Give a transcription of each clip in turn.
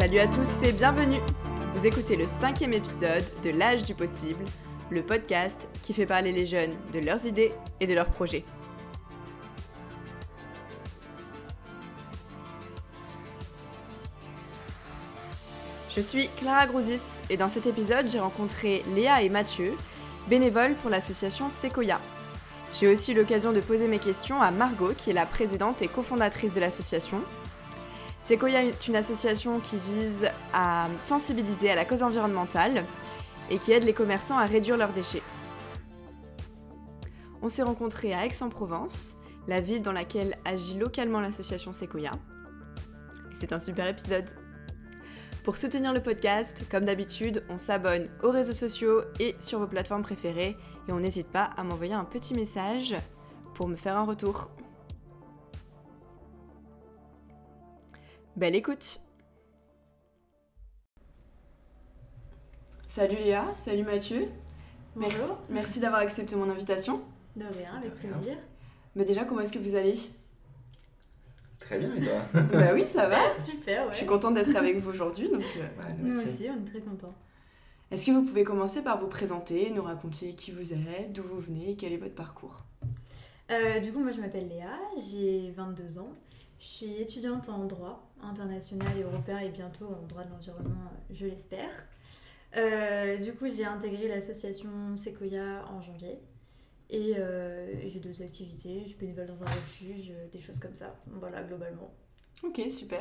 Salut à tous et bienvenue Vous écoutez le cinquième épisode de L'âge du possible, le podcast qui fait parler les jeunes de leurs idées et de leurs projets. Je suis Clara Grousis et dans cet épisode j'ai rencontré Léa et Mathieu, bénévoles pour l'association Sequoia. J'ai aussi eu l'occasion de poser mes questions à Margot qui est la présidente et cofondatrice de l'association Sequoia est une association qui vise à sensibiliser à la cause environnementale et qui aide les commerçants à réduire leurs déchets. On s'est rencontrés à Aix-en-Provence, la ville dans laquelle agit localement l'association Sequoia. C'est un super épisode. Pour soutenir le podcast, comme d'habitude, on s'abonne aux réseaux sociaux et sur vos plateformes préférées et on n'hésite pas à m'envoyer un petit message pour me faire un retour. Belle écoute Salut Léa, salut Mathieu. Bonjour. Merci, d'avoir accepté mon invitation. De rien, avec plaisir. Mais déjà, comment est-ce que vous allez? Très bien, et toi? Bah oui, ça va. Super, ouais. Je suis contente d'être avec vous aujourd'hui. Donc, euh, nous, aussi. on est très contents. Est-ce que vous pouvez commencer par vous présenter, nous raconter qui vous êtes, d'où vous venez, quel est votre parcours? Euh, Du coup, moi je m'appelle Léa, j'ai 22 ans. Je suis étudiante en droit international et européen et bientôt en droit de l'environnement, je l'espère. Euh, du coup, j'ai intégré l'association Sequoia en janvier. Et euh, j'ai deux activités. Je suis bénévole dans un refuge, des choses comme ça. Voilà, globalement. Ok, super.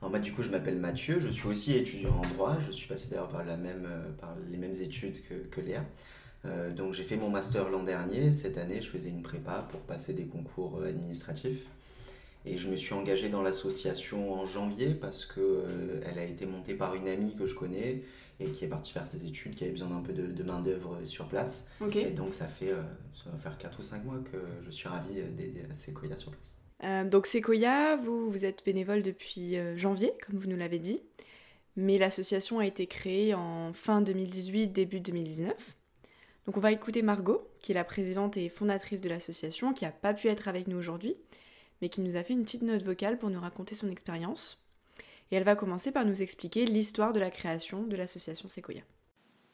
Alors moi, du coup, je m'appelle Mathieu. Je suis aussi étudiant en droit. Je suis passé d'ailleurs par, la même, euh, par les mêmes études que, que Léa. donc j'ai fait mon master l'an dernier. Cette année, je faisais une prépa pour passer des concours administratifs. Et je me suis engagé dans l'association en janvier parce qu'elle euh, elle a été montée par une amie que je connais et qui est partie faire ses études, qui avait besoin d'un peu de, main-d'œuvre sur place. Et donc, ça, fait, euh, ça va faire 4 ou 5 mois que je suis ravie d'aider Sequoia sur place. Euh, donc, Sequoia, vous, vous êtes bénévole depuis janvier, comme vous nous l'avez dit. Mais l'association a été créée en fin 2018, début 2019. Donc, on va écouter Margot, qui est la présidente et fondatrice de l'association, qui n'a pas pu être avec nous aujourd'hui mais qui nous a fait une petite note vocale pour nous raconter son expérience. Et elle va commencer par nous expliquer l'histoire de la création de l'association Sequoia.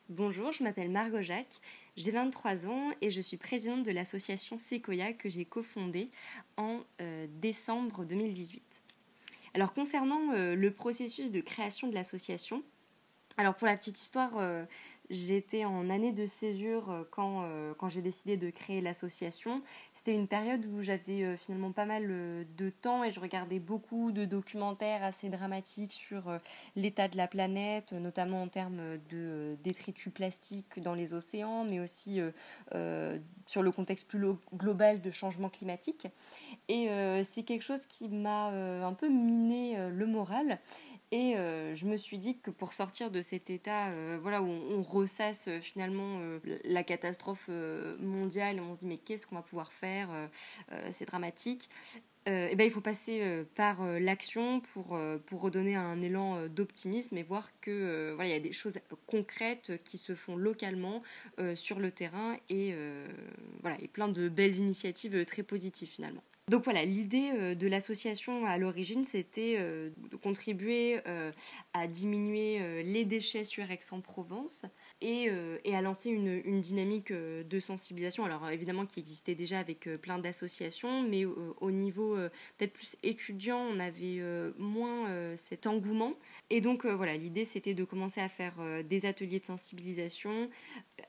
Bonjour, je m'appelle Margot Jacques, j'ai 23 ans et je suis présidente de l'association Sequoia que j'ai cofondée en euh, décembre 2018. Alors concernant euh, le processus de création de l'association, alors pour la petite histoire, euh, J'étais en année de césure euh, quand, euh, quand j'ai décidé de créer l'association. C'était une période où j'avais euh, finalement pas mal de temps et je regardais beaucoup de documentaires assez dramatiques sur l'état de la planète, notamment en termes de détritus plastiques dans les océans, mais aussi sur le contexte plus global de changement climatique. Et c'est quelque chose qui m'a un peu miné le moral. Et euh, je me suis dit que pour sortir de cet état euh, voilà, où on, ressasse euh, finalement la catastrophe mondiale, on se dit mais qu'est-ce qu'on va pouvoir faire C'est dramatique. et ben, il faut passer par l'action pour, pour redonner un élan d'optimisme et voir que voilà, il y a des choses concrètes qui se font localement sur le terrain et, voilà, et plein de belles initiatives très positives finalement. Donc voilà, l'idée euh, de l'association à l'origine, c'était euh, de contribuer euh, à diminuer les déchets sur Aix-en-Provence et, à lancer une, dynamique de sensibilisation, alors évidemment qui existait déjà avec plein d'associations, mais au niveau peut-être plus étudiant, on avait moins cet engouement. Et donc voilà, l'idée c'était de commencer à faire des ateliers de sensibilisation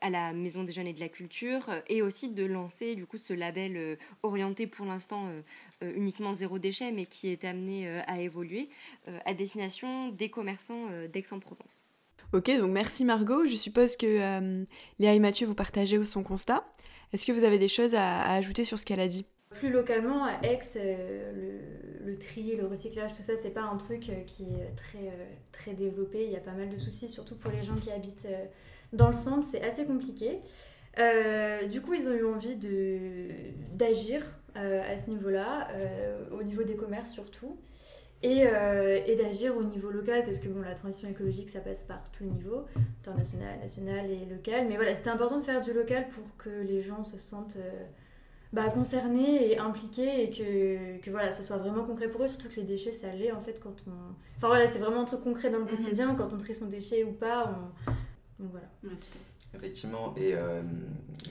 à la Maison des Jeunes et de la Culture et aussi de lancer du coup ce label orienté pour l'instant euh, euh, uniquement zéro déchet, mais qui est amené euh, à évoluer à destination des commerçants d'Aix-en-Provence. Ok, donc merci Margot. Je suppose que Léa et Mathieu, vous partagez son constat. Est-ce que vous avez des choses à, ajouter sur ce qu'elle a dit? Plus localement, à Aix, le, le, tri, le recyclage, tout ça, c'est pas un truc qui est très, très développé. Il y a pas mal de soucis, surtout pour les gens qui habitent dans le centre, c'est assez compliqué. du coup, ils ont eu envie d'agir euh, à ce niveau-là, euh, au niveau des commerces surtout, et, euh, et d'agir au niveau local, parce que bon, la transition écologique, ça passe par tous les niveaux, international, national et local. Mais voilà, c'était important de faire du local pour que les gens se sentent bah, concernés et impliqués et que, que voilà, ce soit vraiment concret pour eux, surtout que les déchets, ça l'est en fait quand on... Enfin voilà, c'est vraiment un truc concret dans le Mhm. quotidien, quand on trie son déchet ou pas, on... Donc voilà. Ouais. Effectivement, et euh,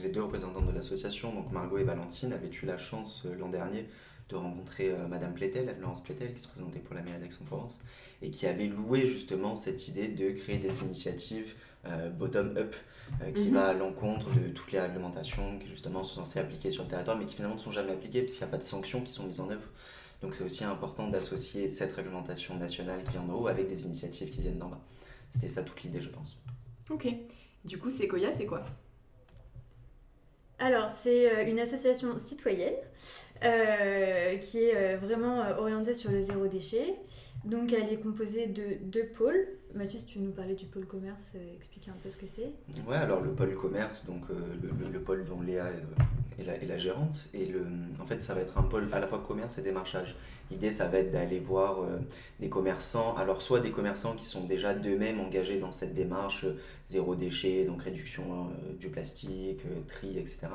les deux représentantes de l'association, donc Margot et Valentine, avaient eu la chance euh, l'an dernier de rencontrer euh, Madame Plétel, Laurence Plétel, qui se présentait pour la mairie d'Aix-en-Provence, et qui avait loué justement cette idée de créer des initiatives euh, bottom-up, euh, qui Mhm. va à l'encontre de toutes les réglementations qui justement sont censées appliquer sur le territoire, mais qui finalement ne sont jamais appliquées, parce qu'il n'y a pas de sanctions qui sont mises en œuvre. Donc c'est aussi important d'associer cette réglementation nationale qui vient d'en haut avec des initiatives qui viennent d'en bas. C'était ça toute l'idée, je pense. Ok. Du coup, Sequoia, c'est quoi? Alors, c'est euh, une association citoyenne euh, qui est euh, vraiment orientée sur le zéro déchet. Donc, elle est composée de deux pôles. Mathieu, tu nous parler du pôle commerce, euh, expliquer un peu ce que c'est. Ouais, alors le pôle commerce, donc euh, le, le- le pôle dont Léa est, est la, gérante, et le, en fait ça va être un pôle à la fois commerce et démarchage. L'idée ça va être d'aller voir euh, des commerçants, alors soit des commerçants qui sont déjà d'eux-mêmes engagés dans cette démarche euh, zéro déchet, donc réduction euh, du plastique, euh, tri, etc.,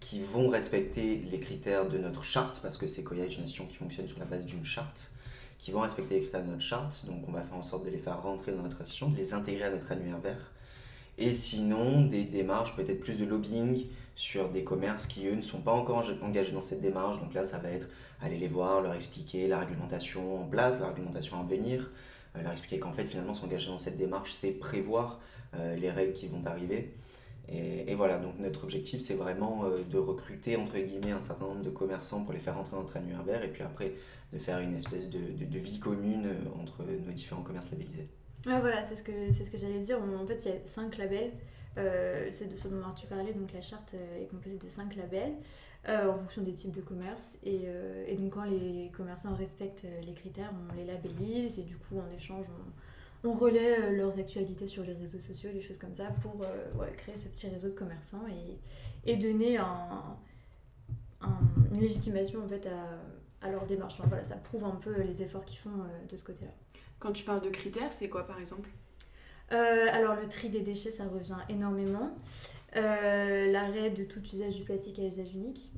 qui vont respecter les critères de notre charte, parce que Sequoia est une nation qui fonctionne sur la base d'une charte, qui vont respecter les critères de notre charte, donc on va faire en sorte de les faire rentrer dans notre association, de les intégrer à notre annuaire vert. Et sinon, des démarches, peut-être plus de lobbying sur des commerces qui, eux, ne sont pas encore eng- engagés dans cette démarche. Donc là, ça va être aller les voir, leur expliquer la réglementation en place, la réglementation à venir, euh, leur expliquer qu'en fait, finalement, s'engager dans cette démarche, c'est prévoir euh, les règles qui vont arriver. Et, voilà, donc notre objectif, c'est vraiment euh, de recruter, entre guillemets, un certain nombre de commerçants pour les faire rentrer dans notre annuaire et puis après, de faire une espèce de, vie commune euh, entre nos différents commerces labellisés. Voilà, c'est ce que, ce que j'allais dire. En fait, il y a cinq labels. Euh, c'est de ce dont tu parlais. Donc, la charte est composée de cinq labels en fonction des types de commerce. Et, et donc, quand les commerçants respectent les critères, on les labellise. Et du coup, en échange, on, on relaie euh, leurs actualités sur les réseaux sociaux, des choses comme ça, pour euh, ouais, créer ce petit réseau de commerçants et, et donner un, un- une légitimation en fait, à, à leur démarche. Enfin, voilà, ça prouve un peu les efforts qu'ils font euh, de ce côté-là. Quand tu parles de critères, c'est quoi par exemple? Euh, alors le tri des déchets, ça revient énormément. Euh, L'arrêt de tout usage du plastique à usage unique.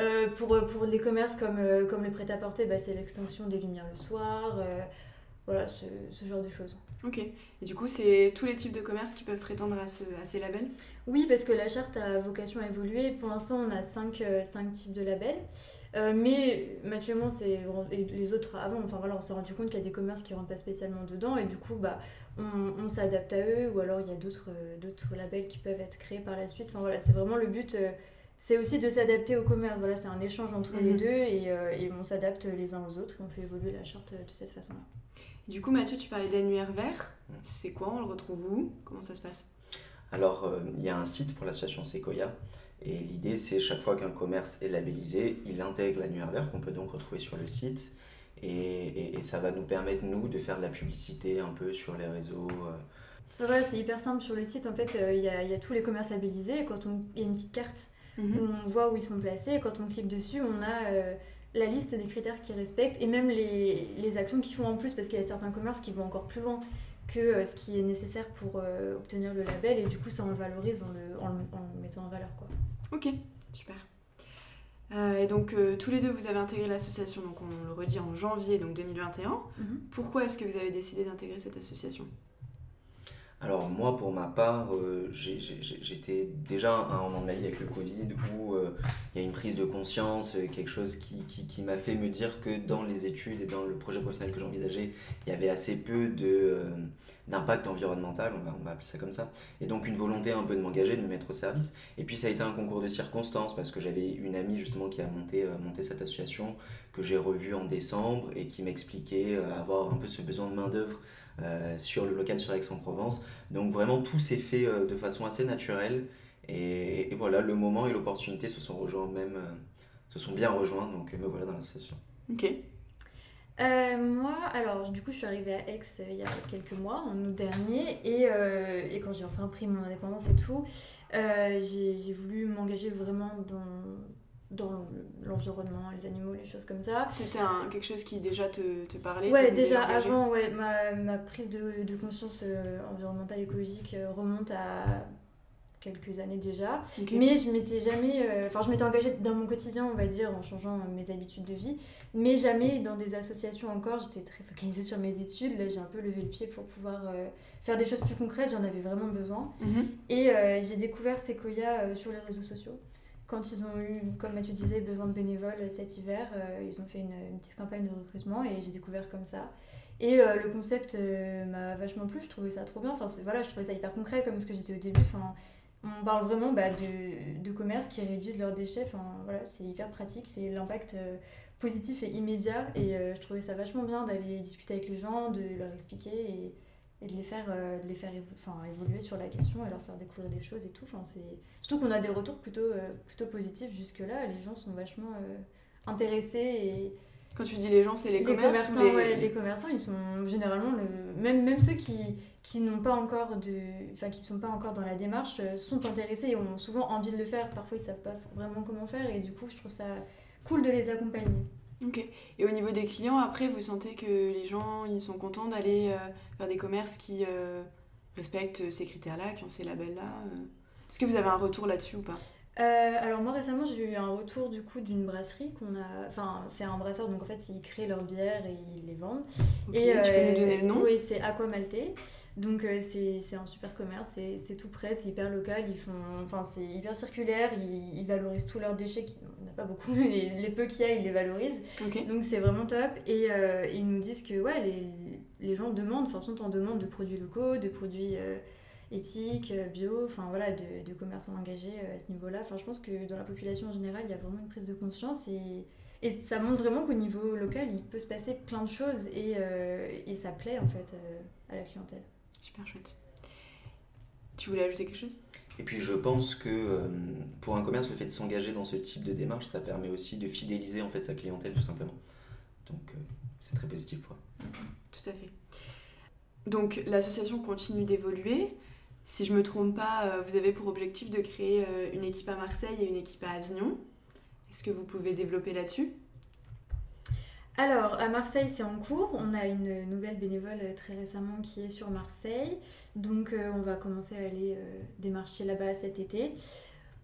Euh, pour, pour les commerces comme, comme le prêt-à-porter, bah, c'est l'extinction des lumières le soir. Voilà, ce, ce genre de choses. Ok. Et du coup, c'est tous les types de commerces qui peuvent prétendre à, ce- à ces labels? Oui, parce que la charte a vocation à évoluer. Pour l'instant, on a cinq, euh, cinq types de labels. Euh, mais moi, c'est- les autres avant, enfin voilà, on s'est rendu compte qu'il y a des commerces qui ne rentrent pas spécialement dedans. Et du coup, bah, on, on s'adapte à eux. Ou alors, il y a d'autres euh, d'autres labels qui peuvent être créés par la suite. Enfin voilà, c'est vraiment le but. euh, c'est aussi de s'adapter au commerce. Voilà, c'est un échange entre les Mhm. deux. Et, euh, et on s'adapte les uns aux autres. Et on fait évoluer la charte de cette façon-là. Du coup, Mathieu, tu parlais d'annuaire vert. Mm. C'est quoi On le retrouve où? Comment ça se passe? Alors, euh, il y a un site pour l'association Sequoia. Et l'idée, c'est chaque fois qu'un commerce est labellisé, il intègre l'annuaire vert qu'on peut donc retrouver sur le site. Et, et- et ça va nous permettre, nous, de faire de la publicité un peu sur les réseaux. euh. Voilà, c'est hyper simple sur le site. En fait, euh, il y, a, il y a tous les commerces labellisés. Et quand on, il y a une petite carte Mhm. où on voit où ils sont placés. Et quand on clique dessus, on a euh, la liste des critères qu'ils respectent et même les, les actions qu'ils font en plus, parce qu'il y a certains commerces qui vont encore plus loin que euh, ce qui est nécessaire pour euh, obtenir le label. Et du coup, ça, on le valorise en le, en le- en le mettant en valeur. Quoi. Ok, super. Euh, et donc, euh, tous les deux, vous avez intégré l'association, donc on le redit en janvier donc 2021. Pourquoi est-ce que vous avez décidé d'intégrer cette association? Alors, moi, pour ma part, euh, j'étais déjà à un moment de avec le Covid où euh, il y a une prise de conscience, euh, quelque chose qui, m'a fait me dire que dans les études et dans le projet professionnel que j'envisageais, il y avait assez peu d'impact environnemental, on va, on appeler ça comme ça, et donc une volonté un peu de m'engager, de me mettre au service. Et puis ça a été un concours de circonstances parce que j'avais une amie justement qui a monté, monté cette association que j'ai revue en décembre et qui m'expliquait avoir un peu ce besoin de main-d'œuvre euh, sur le local sur Aix-en-Provence. Donc vraiment tout s'est fait euh, de façon assez naturelle et, voilà, le moment et l'opportunité se sont rejoints même, euh, se sont bien rejoints, donc me voilà dans l'association. Ok. Moi, alors du coup, je suis arrivée à Aix il y a quelques mois, en août dernier, et, et quand j'ai enfin pris mon indépendance et tout, j'ai voulu m'engager vraiment dans, dans l'environnement, les animaux, les choses comme ça. C'était quelque chose qui déjà te, te parlait Ouais, déjà engagée avant, ouais, ma, ma prise de, de conscience euh, environnementale écologique euh, remonte à quelques années déjà. Mais je m'étais jamais. Enfin, je m'étais engagée dans mon quotidien, on va dire, en changeant mes habitudes de vie. Mais jamais dans des associations encore. J'étais très focalisée sur mes études. Là, j'ai un peu levé le pied pour pouvoir faire des choses plus concrètes. J'en avais vraiment besoin. Mhm. Et j'ai découvert Sequoia sur les réseaux sociaux quand ils ont eu, comme tu disais, besoin de bénévoles cet hiver, ils ont fait une, petite campagne de recrutement et j'ai découvert comme ça. Et euh, le concept euh, m'a vachement plu, je trouvais ça trop bien. Enfin, voilà, je trouvais ça hyper concret, comme ce que je disais au début. Enfin, on parle vraiment bah, de, de commerces qui réduisent leurs déchets. Enfin, voilà, c'est hyper pratique, c'est l'impact euh, positif et immédiat. Et je trouvais ça vachement bien d'aller discuter avec les gens, de leur expliquer et, et de les faire, de les faire enfin, évoluer sur la question et leur faire découvrir des choses et tout. Enfin, Surtout qu'on a des retours plutôt, plutôt positifs jusque-là. Les gens sont vachement intéressés et quand tu dis les gens, c'est les, les commerçants. Les... les... commerçants, ils sont généralement le... même même ceux qui qui n'ont pas encore de, enfin qui sont pas encore dans la démarche, euh, sont intéressés et ont souvent envie de le faire. Parfois, ils savent pas vraiment comment faire et du coup, je trouve ça cool de les accompagner. Ok. Et au niveau des clients, après, vous sentez que les gens, ils sont contents d'aller euh, vers des commerces qui euh, respectent ces critères-là, qui ont ces labels-là. Est-ce que vous avez un retour là-dessus ou pas? Euh, alors moi récemment j'ai eu un retour du coup d'une brasserie qu'on a, enfin c'est un brasseur donc en fait ils créent leurs bières et ils les vendent. et, tu peux nous donner le nom? Oui c'est Aqua Malte. Donc euh, c'est un super commerce, c'est tout près, c'est hyper local, ils font, enfin c'est hyper circulaire, ils, valorisent tous leurs déchets, pas beaucoup, mais les, peu qu'il y a ils les valorisent. Donc c'est vraiment top et euh, ils nous disent que ouais les, les gens demandent, enfin sont en demande de produits locaux, de produits éthique, euh, bio, enfin voilà, de, de, commerçants engagés euh, à ce niveau-là. Enfin, je pense que dans la population en général, il y a vraiment une prise de conscience et, et ça montre vraiment qu'au niveau local, il peut se passer plein de choses et, euh, et ça plaît en fait à la clientèle. Super chouette. Tu voulais ajouter quelque chose? Et puis je pense que pour un commerce, le fait de s'engager dans ce type de démarche, ça permet aussi de fidéliser en fait sa clientèle tout simplement. Donc c'est très positif pour eux. Tout à fait. Donc l'association continue d'évoluer. Si je me trompe pas, euh, vous avez pour objectif de créer euh, une équipe à Marseille et une équipe à Avignon. Est-ce que vous pouvez développer là-dessus? Alors, à Marseille, c'est en cours. On a une nouvelle bénévole euh, très récemment qui est sur Marseille. Donc, on va commencer à aller démarcher là-bas cet été.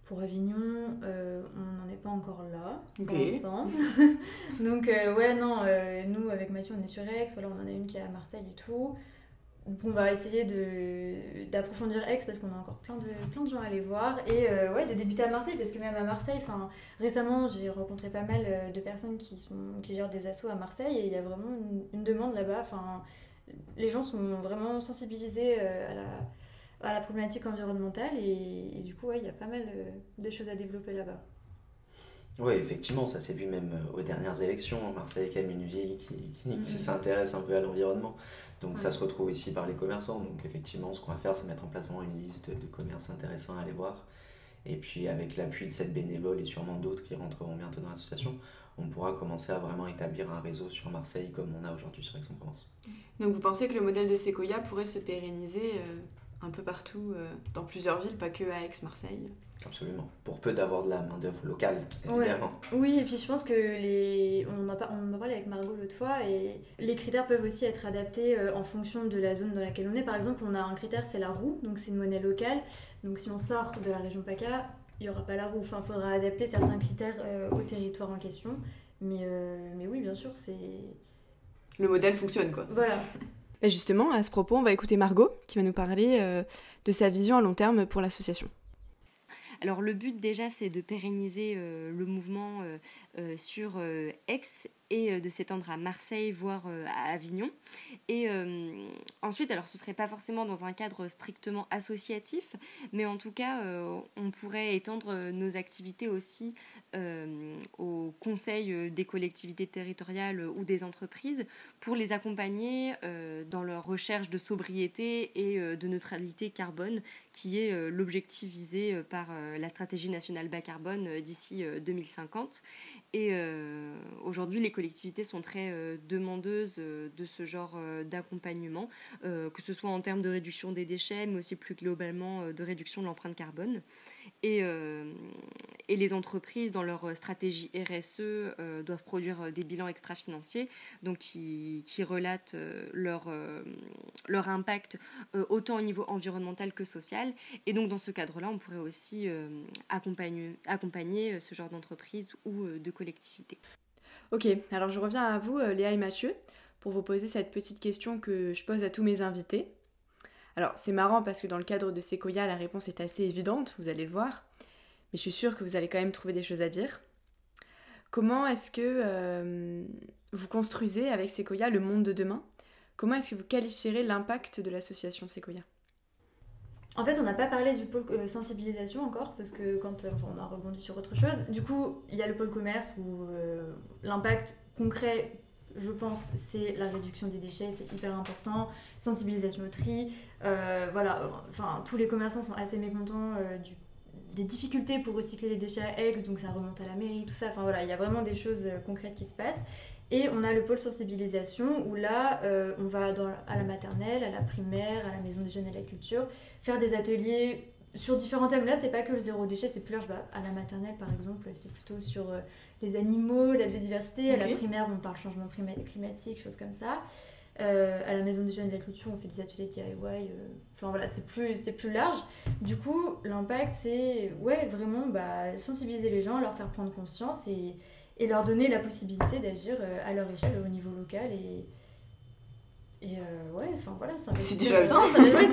Pour Avignon, on n'en est pas encore là pour l'instant. Donc, ouais, non, nous, avec Mathieu, on est sur Aix. Voilà, on en a une qui est à Marseille et tout on va essayer d'approfondir Aix parce qu'on a encore plein de, plein de gens à aller voir et euh, ouais, de débuter à Marseille parce que même à Marseille, récemment j'ai rencontré pas mal euh, de personnes qui, sont, qui gèrent des assos à Marseille et il y a vraiment une, demande là-bas. Les gens sont vraiment sensibilisés euh, à la, à la problématique environnementale et, du coup il y a pas mal de choses à développer là-bas. Oui, effectivement, ça s'est vu même euh, aux dernières élections. Marseille est quand même une ville qui, mhm. s'intéresse un peu à l'environnement. Donc ça se retrouve ici par les commerçants. Donc effectivement, ce qu'on va faire, c'est mettre en place vraiment une liste de commerces intéressants à aller voir. Et puis avec l'appui de cette bénévole et sûrement d'autres qui rentreront bientôt dans l'association, on pourra commencer à vraiment établir un réseau sur Marseille comme on a aujourd'hui sur Aix-en-Provence. Donc vous pensez que le modèle de Sequoia pourrait se pérenniser euh, un peu partout, euh, dans plusieurs villes, pas que à Aix-Marseille Absolument. Pour peu d'avoir de la main-d'œuvre locale, évidemment. Oui, et puis je pense que les. On en, a, on en a parlé avec Margot l'autre fois, et les critères peuvent aussi être adaptés euh, en fonction de la zone dans laquelle on est. Par exemple, on a un critère, c'est la roue, donc c'est une monnaie locale. Donc si on sort de la région PACA, il n'y aura pas la roue. Enfin, il faudra adapter certains critères euh, au territoire en question. Mais, mais oui, bien sûr, c'est. Le modèle fonctionne, quoi. Voilà. Et justement, à ce propos, on va écouter Margot qui va nous parler euh, de sa vision à long terme pour l'association. Alors le but déjà c'est de pérenniser euh, le mouvement euh, sur Aix et euh, de s'étendre à Marseille, voire euh, à Avignon. Et euh, ensuite, alors ce serait pas forcément dans un cadre strictement associatif, mais en tout cas, on pourrait étendre nos activités aussi au conseil des collectivités territoriales ou des entreprises pour les accompagner dans leur recherche de sobriété et de neutralité carbone, qui est l'objectif visé par la stratégie nationale bas carbone d'ici 2050. Et euh, aujourd'hui, les collectivités sont très euh, demandeuses euh, de ce genre d'accompagnement, que ce soit en termes de réduction des déchets, mais aussi plus globalement de réduction de l'empreinte carbone. Et, les entreprises, dans leur stratégie RSE, doivent produire des bilans extra-financiers, donc qui, relatent leur, impact autant au niveau environnemental que social. Et donc, dans ce cadre-là, on pourrait aussi accompagner ce genre d'entreprise ou de Ok, alors je reviens à vous, Léa et Mathieu, pour vous poser cette petite question que je pose à tous mes invités. Alors c'est marrant parce que dans le cadre de Sequoia, la réponse est assez évidente, vous allez le voir, mais je suis sûre que vous allez quand même trouver des choses à dire. Comment est-ce que euh, vous construisez avec Sequoia le monde de demain? Comment est-ce que vous qualifierez l'impact de l'association Sequoia? En fait, on n'a pas parlé du pôle euh, sensibilisation encore, parce que quand euh, on a rebondi sur autre chose, du coup, il y a le pôle commerce où euh, l'impact concret, je pense, c'est la réduction des déchets, c'est hyper important, sensibilisation au tri, voilà, enfin, tous les commerçants sont assez mécontents des difficultés pour recycler les déchets à Aix, donc ça remonte à la mairie, tout ça, enfin voilà, il y a vraiment des choses concrètes qui se passent. Et on a le pôle sensibilisation où là, on va dans, à la maternelle, à la primaire, à la maison des jeunes et de la culture, faire des ateliers sur différents thèmes. Là, c'est pas que le zéro déchet, c'est plus large. Bah, à la maternelle, par exemple, c'est plutôt sur euh, les animaux, la biodiversité. À la primaire, on parle changement climatique, choses comme ça. Euh, à la maison des jeunes de la culture, on fait des ateliers DIY. Euh, enfin voilà, c'est plus, c'est plus large. Du coup, l'impact, c'est ouais, vraiment bah, sensibiliser les gens, leur faire prendre conscience et, et leur donner la possibilité d'agir à leur échelle au niveau local et, et euh, ouais, enfin voilà, c'est déjà bien.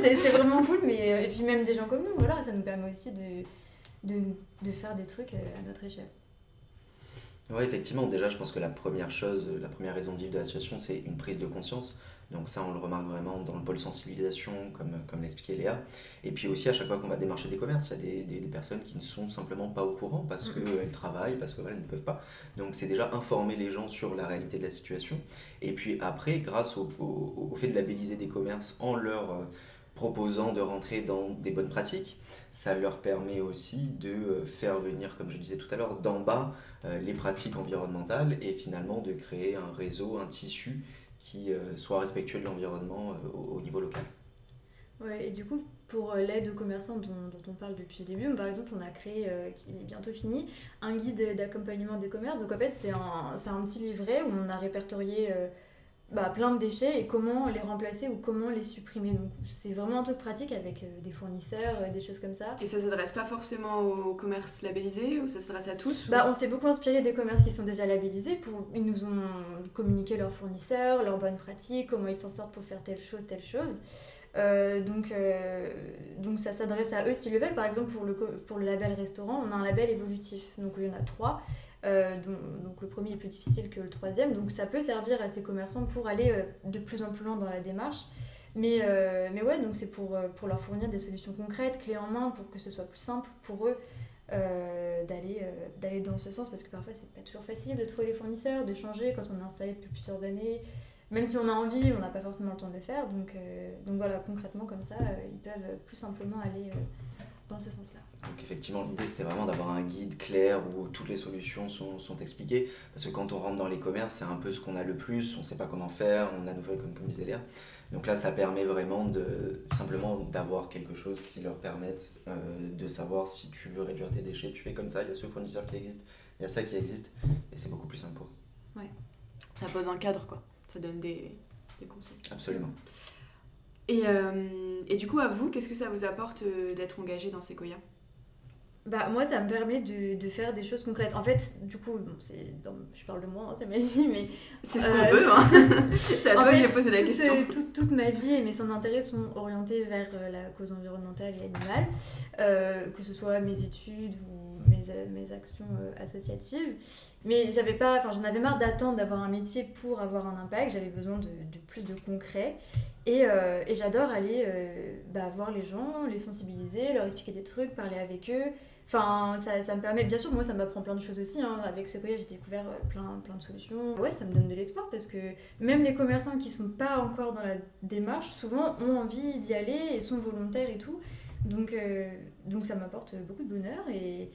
c'est vraiment cool, mais euh, et puis même des gens comme nous, voilà, ça nous permet aussi de, de, de faire des trucs euh, à notre échelle. Oui, effectivement, déjà, je pense que la première chose, la première raison de vivre de l'association, c'est une prise de conscience. Donc ça, on le remarque vraiment dans le pôle sensibilisation, comme, comme l'expliquait Léa. Et puis aussi, à chaque fois qu'on va démarcher des commerces, il y a des, des, personnes qui ne sont simplement pas au courant parce qu'elles travaillent, parce qu'elles ne peuvent pas. Donc c'est déjà informer les gens sur la réalité de la situation. Et puis après, grâce au, au, fait de labelliser des commerces en leur euh, proposant de rentrer dans des bonnes pratiques, ça leur permet aussi de euh, faire venir, comme je disais tout à l'heure, d'en bas euh, les pratiques environnementales et finalement de créer un réseau, un tissu qui euh, soit respectueux de l'environnement euh, au, niveau local. Ouais, et du coup, pour euh, l'aide aux commerçants dont, on parle depuis le début, par exemple, on a créé, qui est bientôt fini, un guide d'accompagnement des commerces. Donc en fait, c'est un, un, petit livret où on a répertorié bah, plein de déchets et comment les remplacer ou comment les supprimer. Donc c'est vraiment un truc pratique avec euh, des fournisseurs, euh, des choses comme ça. Et ça s'adresse pas forcément aux commerces labellisés ou ça s'adresse à tous bah, On s'est beaucoup inspiré des commerces qui sont déjà labellisés. Pour... Ils nous ont communiqué leurs fournisseurs, leurs bonnes pratiques, comment ils s'en sortent pour faire telle chose, telle chose. Euh, donc, donc ça s'adresse à eux s'ils le veulent. Par exemple, pour le, pour le label restaurant, on a un label évolutif. Donc il y en a trois. Euh, donc, le premier est plus difficile que le troisième. Donc ça peut servir à ces commerçants pour aller euh, de plus en plus loin dans la démarche. Mais, euh, mais ouais, donc c'est pour, pour leur fournir des solutions concrètes, clés en main, pour que ce soit plus simple pour eux d'aller d'aller dans ce sens. Parce que parfois, c'est pas toujours facile de trouver les fournisseurs, de changer quand on est installé depuis plusieurs années. Même si on a envie, on n'a pas forcément le temps de le faire. Donc, donc voilà, concrètement, comme ça, ils peuvent plus simplement aller dans ce sens-là. Donc effectivement, l'idée c'était vraiment d'avoir un guide clair où toutes les solutions sont, sont, expliquées. Parce que quand on rentre dans les commerces, c'est un peu ce qu'on a le plus, on ne sait pas comment faire, on a nouvelle comme, comme disait Léa. Donc là, ça permet vraiment de simplement d'avoir quelque chose qui leur permette euh, de savoir si tu veux réduire tes déchets, tu fais comme ça, il y a ce fournisseur qui existe, il y a ça qui existe, et c'est beaucoup plus simple pour Ouais. Ça pose un cadre, quoi. Ça donne des, des conseils. Absolument. Et, euh, et, du coup, à vous, qu'est-ce que ça vous apporte euh, d'être engagé dans Sequoia? Bah, moi, ça me permet de, de, faire des choses concrètes. En fait, du coup, bon, je parle de moi, hein, c'est ma vie, mais. C'est ce qu'on euh, veut, hein. c'est à toi que j'ai posé la question. Toute, toute, ma vie et mes centres d'intérêt sont orientés vers la cause environnementale et animale, que ce soit mes études ou mes, mes actions associatives. Mais j'avais pas, enfin, j'en avais marre d'attendre d'avoir un métier pour avoir un impact. J'avais besoin de, de, plus de concret. Et, euh, et j'adore aller euh, bah, voir les gens, les sensibiliser, leur expliquer des trucs, parler avec eux. Enfin, ça, ça me permet, bien sûr, moi ça m'apprend plein de choses aussi. Hein. Avec Sequoia, j'ai découvert euh, plein, plein de solutions. Ouais, ça me donne de l'espoir parce que même les commerçants qui sont pas encore dans la démarche, souvent ont envie d'y aller et sont volontaires et tout. Donc, donc ça m'apporte beaucoup de bonheur et,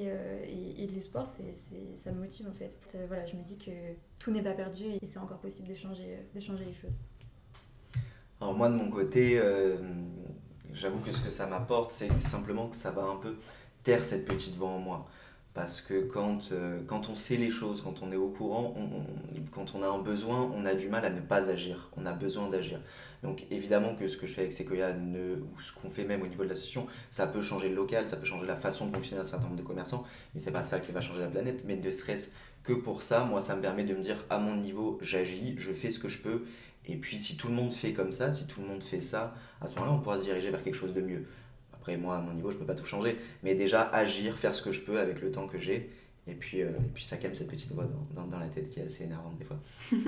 euh, et, et, de l'espoir, ça me motive en fait. Voilà, je me dis que tout n'est pas perdu et c'est encore possible de changer, de changer les choses. Alors moi de mon côté, euh, j'avoue que ce que ça m'apporte, c'est simplement que ça va un peu taire cette petite voix en moi. Parce que quand, euh, quand on sait les choses, quand on est au courant, quand on a un besoin, on a du mal à ne pas agir. On a besoin d'agir. Donc évidemment que ce que je fais avec Sequoia, ne, ou ce qu'on fait même au niveau de l'association, ça peut changer le local, ça peut changer la façon de fonctionner d'un certain nombre de commerçants, mais c'est pas ça qui va changer la planète. Mais ne serait-ce que pour ça, moi, ça me permet de me dire, à mon niveau, j'agis, je fais ce que je peux. Et puis si tout le monde fait comme ça, si tout le monde fait ça, à ce moment-là, on pourra se diriger vers quelque chose de mieux. Après, moi, à mon niveau, je peux pas tout changer. Mais déjà, agir, faire ce que je peux avec le temps que j'ai. Et puis, euh, et puis ça calme cette petite voix dans, dans, la tête qui est assez énervante des fois.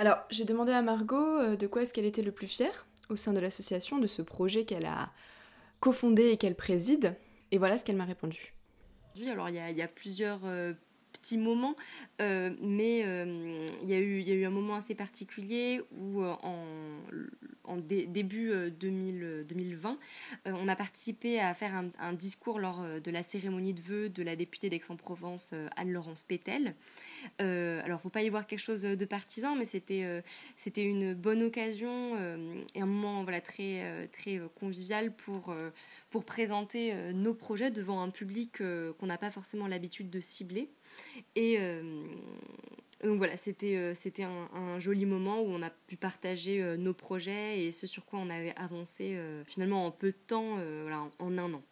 Alors, j'ai demandé à Margot euh, de quoi est-ce qu'elle était le plus fière au sein de l'association, de ce projet qu'elle a cofondé et qu'elle préside. Et voilà ce qu'elle m'a répondu. Alors, il y, y, a plusieurs euh, petits moments, mais il y, a eu, un moment assez particulier où en en début 2020, euh, euh, on a participé à faire un, discours lors euh, de la cérémonie de vœux de la députée d'Aix-en-Provence, Anne-Laurence Pétel. Euh, alors, faut pas y voir quelque chose de partisan, mais c'était une bonne occasion et un moment très convivial pour pour présenter nos projets devant un public qu'on n'a pas forcément l'habitude de cibler. Et donc voilà, c'était euh, un, joli moment où on a pu partager euh, nos projets et ce sur quoi on avait avancé euh, finalement en peu de temps, voilà, en, un an.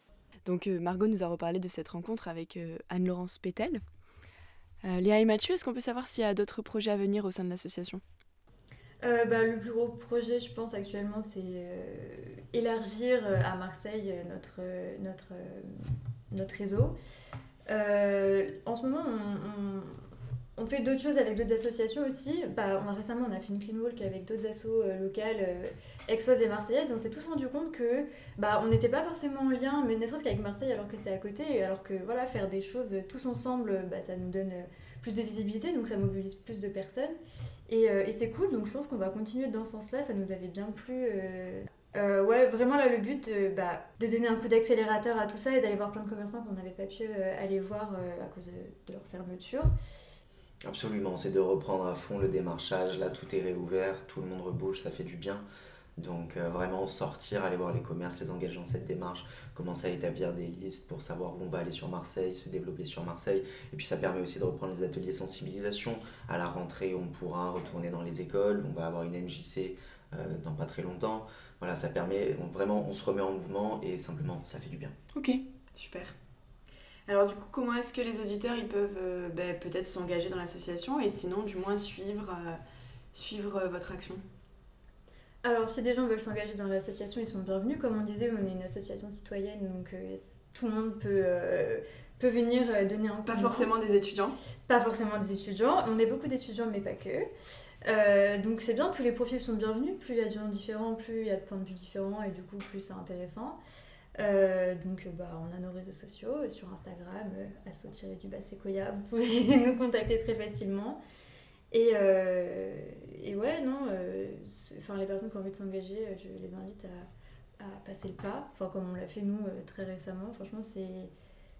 Donc Margot nous a reparlé de cette rencontre avec Anne-Laurence Pétel. Léa et Mathieu, est-ce qu'on peut savoir s'il y a d'autres projets à venir au sein de l'association? Bah, le plus gros projet, je pense, actuellement, c'est élargir à Marseille notre, notre, notre réseau. en ce moment, on, on fait d'autres choses avec d'autres associations aussi. Bah, récemment, on a fait une clean walk avec d'autres assos euh, locales, euh, et marseillaises, et on s'est tous rendu compte que bah, on n'était pas forcément en lien, mais ne serait-ce qu'avec Marseille, alors que c'est à côté, alors que voilà, faire des choses tous ensemble, bah, ça nous donne plus de visibilité, donc ça mobilise plus de personnes. Et, euh, et c'est cool, donc je pense qu'on va continuer dans ce sens-là, ça nous avait bien plu. Euh, ouais, vraiment là, le but bah, de donner un coup d'accélérateur à tout ça et d'aller voir plein de commerçants qu'on n'avait pas pu aller voir à cause de, de leur fermeture. Absolument, c'est de reprendre à fond le démarchage. Là, tout est réouvert, tout le monde rebouge, ça fait du bien. Donc euh, vraiment sortir, aller voir les commerces, les engager dans cette démarche, commencer à établir des listes pour savoir où on va aller sur Marseille, se développer sur Marseille. Et puis ça permet aussi de reprendre les ateliers sensibilisation. À la rentrée, on pourra retourner dans les écoles, on va avoir une MJC euh, dans pas très longtemps. Voilà, ça permet, vraiment, on se remet en mouvement et simplement, ça fait du bien. Ok, super. Alors du coup, comment est-ce que les auditeurs ils peuvent euh, ben, peut-être s'engager dans l'association et sinon du moins suivre, votre action? Alors si des gens veulent s'engager dans l'association, ils sont bienvenus. Comme on disait, on est une association citoyenne, donc tout le monde peut, peut venir donner un Pas forcément des étudiants Pas forcément des étudiants. On est beaucoup d'étudiants, mais pas que. donc c'est bien, tous les profils sont bienvenus. Plus il y a de gens différents, plus il y a de points de vue différents et du coup plus c'est intéressant. Euh, donc bah, on a nos réseaux sociaux euh, sur Instagram, euh, asso du Sequoia, vous pouvez nous contacter très facilement. Et, et ouais, non, enfin les personnes qui ont envie de s'engager, je les invite à, à, passer le pas, enfin comme on l'a fait nous très récemment, franchement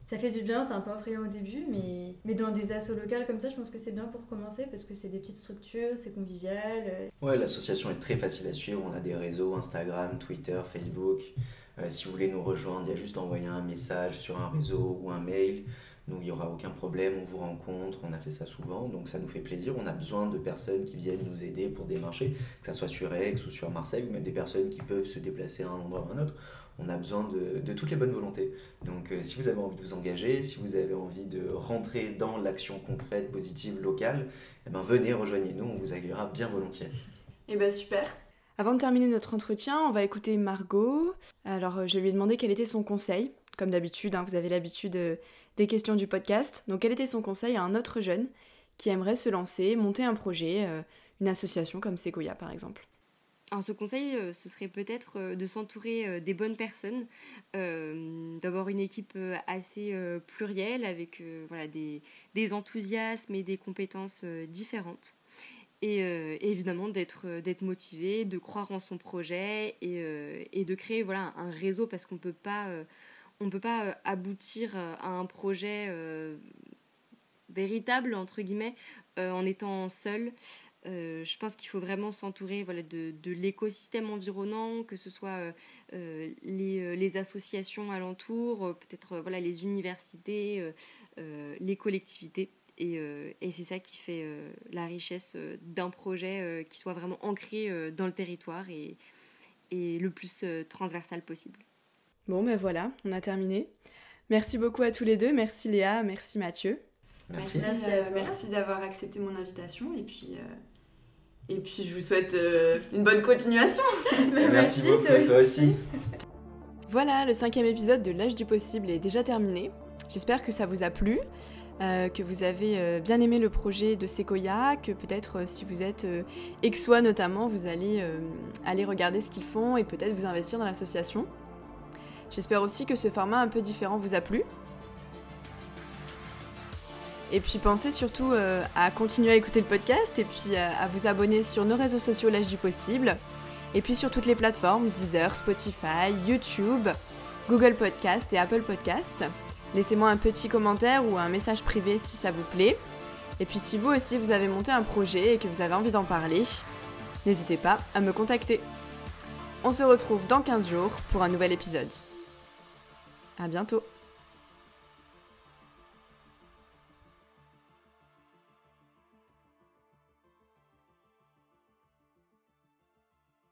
ça fait du bien, c'est un peu effrayant au début, mais, mais dans des assos locales comme ça, je pense que c'est bien pour commencer parce que c'est des petites structures, c'est convivial. Ouais, l'association est très facile à suivre. On a des réseaux Instagram, Twitter, Facebook. Euh, si vous voulez nous rejoindre, il y a juste à envoyer un message sur un réseau ou un mail. Nous, il n'y aura aucun problème, on vous rencontre, on a fait ça souvent, donc ça nous fait plaisir. On a besoin de personnes qui viennent nous aider pour démarcher, que ce soit sur Aix ou sur Marseille, ou même des personnes qui peuvent se déplacer à un endroit ou à un autre. On a besoin de, toutes les bonnes volontés. Donc euh, si vous avez envie de vous engager, si vous avez envie de rentrer dans l'action concrète, positive, locale, eh ben, venez, rejoignez-nous, on vous accueillera bien volontiers. Eh ben super, avant de terminer notre entretien, on va écouter Margot. Alors, euh, je lui ai demandé quel était son conseil. Comme d'habitude, hein, vous avez l'habitude euh, des questions du podcast. Donc, quel était son conseil à un autre jeune qui aimerait se lancer, monter un projet, euh, une association comme Sequoia par exemple? Alors ce conseil, ce serait peut-être de s'entourer des bonnes personnes, d'avoir une équipe assez plurielle avec voilà, des, des, enthousiasmes et des compétences différentes. Euh, et, évidemment d'être euh, motivé, de croire en son projet et, euh, et de créer voilà un réseau parce qu'on peut pas on peut pas aboutir à un projet véritable entre guillemets en étant seul. je pense qu'il faut vraiment s'entourer voilà, de, l'écosystème environnant, que ce soit les, associations alentours, peut-être voilà, les universités, les collectivités. Et, c'est ça qui fait la richesse d'un projet qui soit vraiment ancré dans le territoire et le plus transversal possible. Bon, ben voilà, on a terminé. Merci beaucoup à tous les deux. Merci Léa, merci Mathieu. Merci. Merci, d'avoir accepté mon invitation et puis, euh, et puis je vous souhaite euh, une bonne continuation. merci, beaucoup, toi aussi. Voilà, le cinquième épisode de L'âge du possible est déjà terminé. J'espère que ça vous a plu. Euh, que vous avez bien aimé le projet de Sequoia, que peut-être si vous êtes exois notamment, vous allez aller regarder ce qu'ils font et peut-être vous investir dans l'association. J'espère aussi que ce format un peu différent vous a plu. Et puis pensez surtout euh, à continuer à écouter le podcast et puis euh, à vous abonner sur nos réseaux sociaux l'âge du possible. Et puis sur toutes les plateformes, Deezer, Spotify, YouTube, Google Podcast et Apple Podcast. Laissez-moi un petit commentaire ou un message privé si ça vous plaît. Et puis si vous aussi vous avez monté un projet et que vous avez envie d'en parler, n'hésitez pas à me contacter. On se retrouve dans 15 jours pour un nouvel épisode. À bientôt